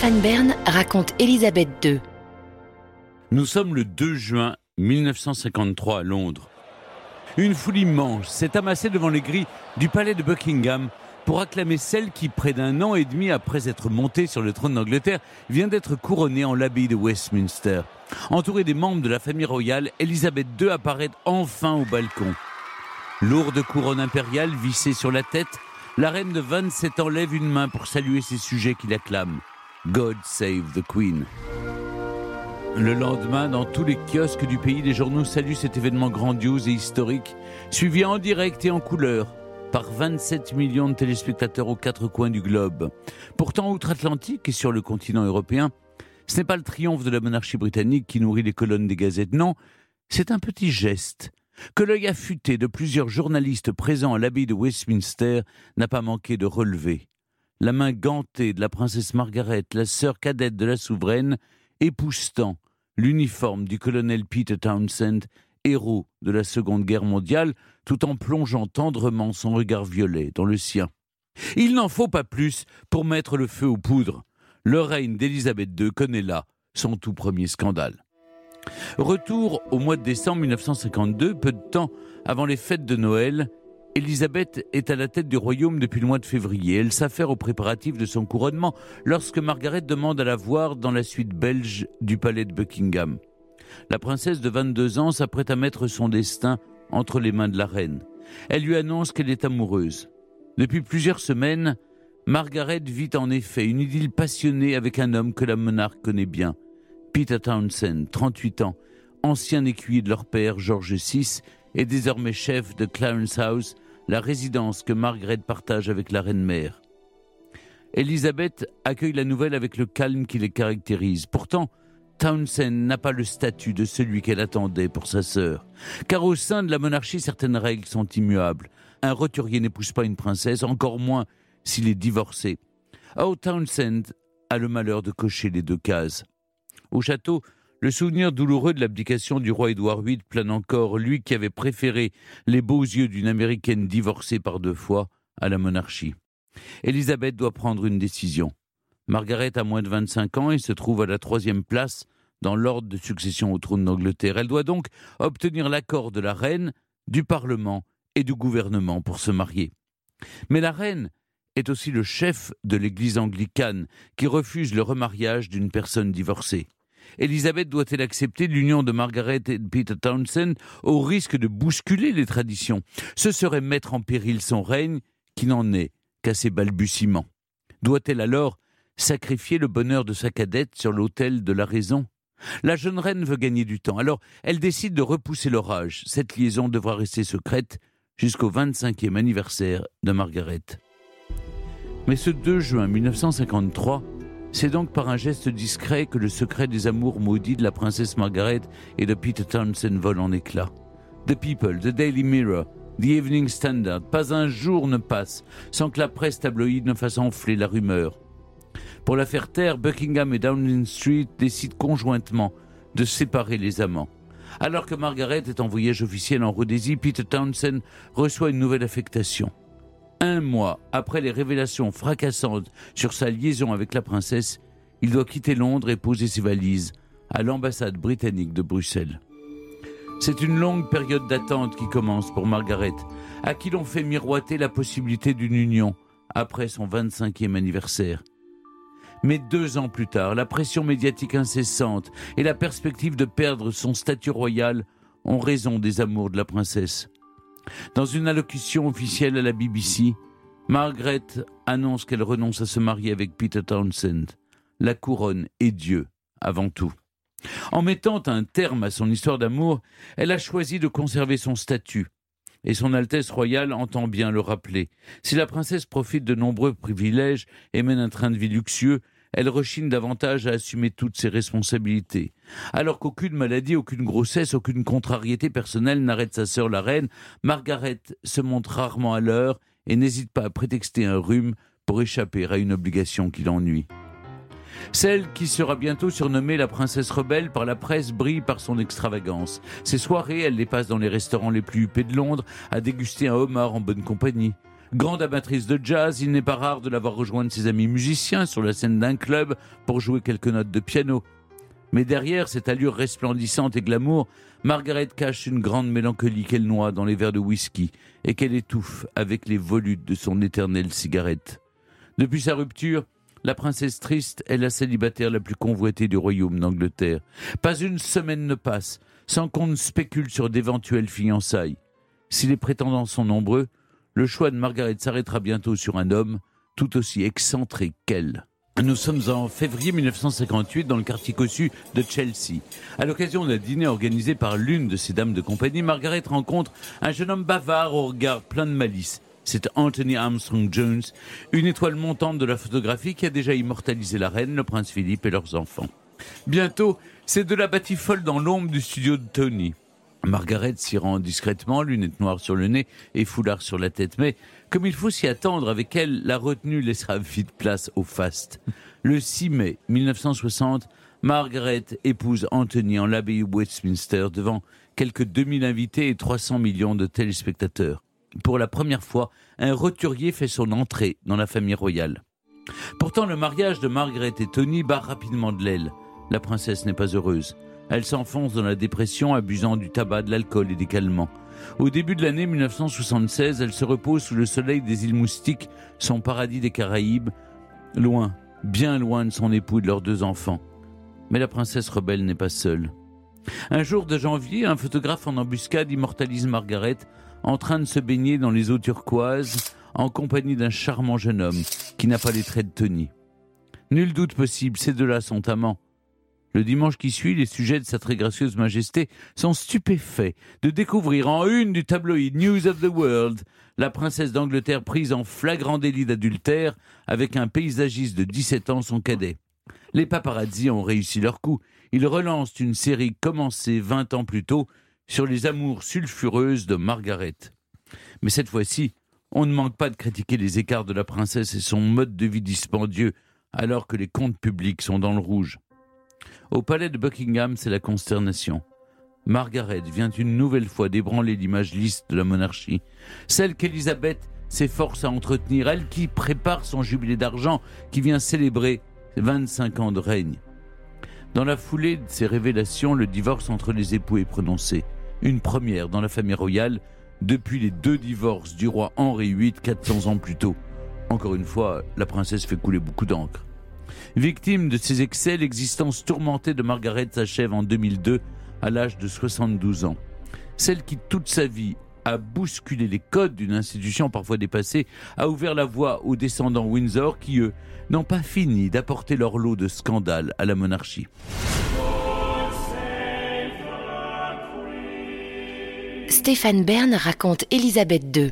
Stéphane Bern raconte Élisabeth II. Nous sommes le 2 juin 1953 à Londres. Une foule immense s'est amassée devant les grilles du palais de Buckingham pour acclamer celle qui, près d'un an et demi après être montée sur le trône d'Angleterre, vient d'être couronnée en l'abbaye de Westminster. Entourée des membres de la famille royale, Elisabeth II apparaît enfin au balcon. Lourde couronne impériale vissée sur la tête, la reine de 27 ans lève une main pour saluer ses sujets qui l'acclament. God save the Queen. Le lendemain, dans tous les kiosques du pays, les journaux saluent cet événement grandiose et historique, suivi en direct et en couleur par 27 millions de téléspectateurs aux quatre coins du globe. Pourtant, outre-Atlantique et sur le continent européen, ce n'est pas le triomphe de la monarchie britannique qui nourrit les colonnes des gazettes, non, c'est un petit geste que l'œil affûté de plusieurs journalistes présents à l'abbaye de Westminster n'a pas manqué de relever. La main gantée de la princesse Margaret, la sœur cadette de la souveraine, époustant l'uniforme du colonel Peter Townsend, héros de la Seconde Guerre mondiale, tout en plongeant tendrement son regard violet dans le sien. Il n'en faut pas plus pour mettre le feu aux poudres. Le règne d'Élisabeth II connaît là son tout premier scandale. Retour au mois de décembre 1952, peu de temps avant les fêtes de Noël, Élisabeth est à la tête du royaume depuis le mois de février. Elle s'affaire aux préparatifs de son couronnement lorsque Margaret demande à la voir dans la suite belge du palais de Buckingham. La princesse de 22 ans s'apprête à mettre son destin entre les mains de la reine. Elle lui annonce qu'elle est amoureuse. Depuis plusieurs semaines, Margaret vit en effet une idylle passionnée avec un homme que la monarque connaît bien, Peter Townsend, 38 ans, ancien écuyer de leur père George VI et désormais chef de Clarence House, la résidence que Margaret partage avec la reine-mère. Elisabeth accueille la nouvelle avec le calme qui les caractérise. Pourtant, Townsend n'a pas le statut de celui qu'elle attendait pour sa sœur. Car au sein de la monarchie, certaines règles sont immuables. Un roturier n'épouse pas une princesse, encore moins s'il est divorcé. Oh, Townsend a le malheur de cocher les deux cases. Au château, le souvenir douloureux de l'abdication du roi Édouard VIII plane encore, lui qui avait préféré les beaux yeux d'une américaine divorcée par deux fois à la monarchie. Élisabeth doit prendre une décision. Margaret a moins de 25 ans et se trouve à la troisième place dans l'ordre de succession au trône d'Angleterre. Elle doit donc obtenir l'accord de la reine, du Parlement et du gouvernement pour se marier. Mais la reine est aussi le chef de l'Église anglicane qui refuse le remariage d'une personne divorcée. Elisabeth doit-elle accepter l'union de Margaret et de Peter Townsend au risque de bousculer les traditions? Ce serait mettre en péril son règne qui n'en est qu'à ses balbutiements. Doit-elle alors sacrifier le bonheur de sa cadette sur l'autel de la raison? La jeune reine veut gagner du temps, alors elle décide de repousser l'orage. Cette liaison devra rester secrète jusqu'au 25e anniversaire de Margaret. Mais ce 2 juin 1953, c'est donc par un geste discret que le secret des amours maudits de la princesse Margaret et de Peter Townsend vole en éclats. The People, The Daily Mirror, The Evening Standard, pas un jour ne passe sans que la presse tabloïde ne fasse enfler la rumeur. Pour la faire taire, Buckingham et Downing Street décident conjointement de séparer les amants. Alors que Margaret est en voyage officiel en Rhodésie, Peter Townsend reçoit une nouvelle affectation un mois après les révélations fracassantes sur sa liaison avec la princesse, il doit quitter Londres et poser ses valises à l'ambassade britannique de Bruxelles. C'est une longue période d'attente qui commence pour Margaret, à qui l'on fait miroiter la possibilité d'une union après son 25e anniversaire. Mais deux ans plus tard, la pression médiatique incessante et la perspective de perdre son statut royal ont raison des amours de la princesse. Dans une allocution officielle à la BBC, Margaret annonce qu'elle renonce à se marier avec Peter Townsend. La couronne est Dieu avant tout. En mettant un terme à son histoire d'amour, elle a choisi de conserver son statut. Et son Altesse royale entend bien le rappeler. Si la princesse profite de nombreux privilèges et mène un train de vie luxueux, elle rechigne davantage à assumer toutes ses responsabilités. Alors qu'aucune maladie, aucune grossesse, aucune contrariété personnelle n'arrête sa sœur la reine, Margaret se montre rarement à l'heure et n'hésite pas à prétexter un rhume pour échapper à une obligation qui l'ennuie. Celle qui sera bientôt surnommée la princesse rebelle par la presse brille par son extravagance. Ses soirées, elle les passe dans les restaurants les plus huppés de Londres, à déguster un homard en bonne compagnie. Grande amatrice de jazz, il n'est pas rare de l'avoir rejoint ses amis musiciens sur la scène d'un club pour jouer quelques notes de piano. Mais derrière cette allure resplendissante et glamour, Margaret cache une grande mélancolie qu'elle noie dans les verres de whisky et qu'elle étouffe avec les volutes de son éternelle cigarette. Depuis sa rupture, la princesse triste est la célibataire la plus convoitée du royaume d'Angleterre. Pas une semaine ne passe sans qu'on ne spécule sur d'éventuelles fiançailles. Si les prétendants sont nombreux, le choix de Margaret s'arrêtera bientôt sur un homme tout aussi excentré qu'elle. Nous sommes en février 1958 dans le quartier cossu de Chelsea. À l'occasion d'un dîner organisé par l'une de ces dames de compagnie, Margaret rencontre un jeune homme bavard au regard plein de malice. C'est Anthony Armstrong Jones, une étoile montante de la photographie qui a déjà immortalisé la reine, le prince Philippe et leurs enfants. Bientôt, c'est de la batifolle dans l'ombre du studio de Tony. Margaret s'y rend discrètement, lunettes noires sur le nez et foulard sur la tête. Mais, comme il faut s'y attendre, avec elle, la retenue laissera vite place au faste. Le 6 mai 1960, Margaret épouse Anthony en l'abbaye Westminster devant quelques 2000 invités et 300 millions de téléspectateurs. Pour la première fois, un roturier fait son entrée dans la famille royale. Pourtant, le mariage de Margaret et Tony bat rapidement de l'aile. La princesse n'est pas heureuse. Elle s'enfonce dans la dépression, abusant du tabac, de l'alcool et des calmants. Au début de l'année 1976, elle se repose sous le soleil des îles Moustiques, son paradis des Caraïbes, loin, bien loin de son époux et de leurs deux enfants. Mais la princesse rebelle n'est pas seule. Un jour de janvier, un photographe en embuscade immortalise Margaret en train de se baigner dans les eaux turquoises en compagnie d'un charmant jeune homme qui n'a pas les traits de Tony. Nul doute possible, ces deux-là sont amants. Le dimanche qui suit, les sujets de sa très gracieuse majesté sont stupéfaits de découvrir en une du tabloïd News of the World la princesse d'Angleterre prise en flagrant délit d'adultère avec un paysagiste de 17 ans, son cadet. Les paparazzi ont réussi leur coup. Ils relancent une série commencée 20 ans plus tôt sur les amours sulfureuses de Margaret. Mais cette fois-ci, on ne manque pas de critiquer les écarts de la princesse et son mode de vie dispendieux alors que les comptes publics sont dans le rouge. Au palais de Buckingham, c'est la consternation. Margaret vient une nouvelle fois d'ébranler l'image lisse de la monarchie, celle qu'Élisabeth s'efforce à entretenir, elle qui prépare son jubilé d'argent, qui vient célébrer 25 ans de règne. Dans la foulée de ces révélations, le divorce entre les époux est prononcé, une première dans la famille royale depuis les deux divorces du roi Henri VIII 400 ans plus tôt. Encore une fois, la princesse fait couler beaucoup d'encre. Victime de ces excès, l'existence tourmentée de Margaret s'achève en 2002 à l'âge de 72 ans. Celle qui toute sa vie a bousculé les codes d'une institution parfois dépassée, a ouvert la voie aux descendants Windsor qui, eux, n'ont pas fini d'apporter leur lot de scandales à la monarchie. Stéphane Bern raconte Élisabeth II.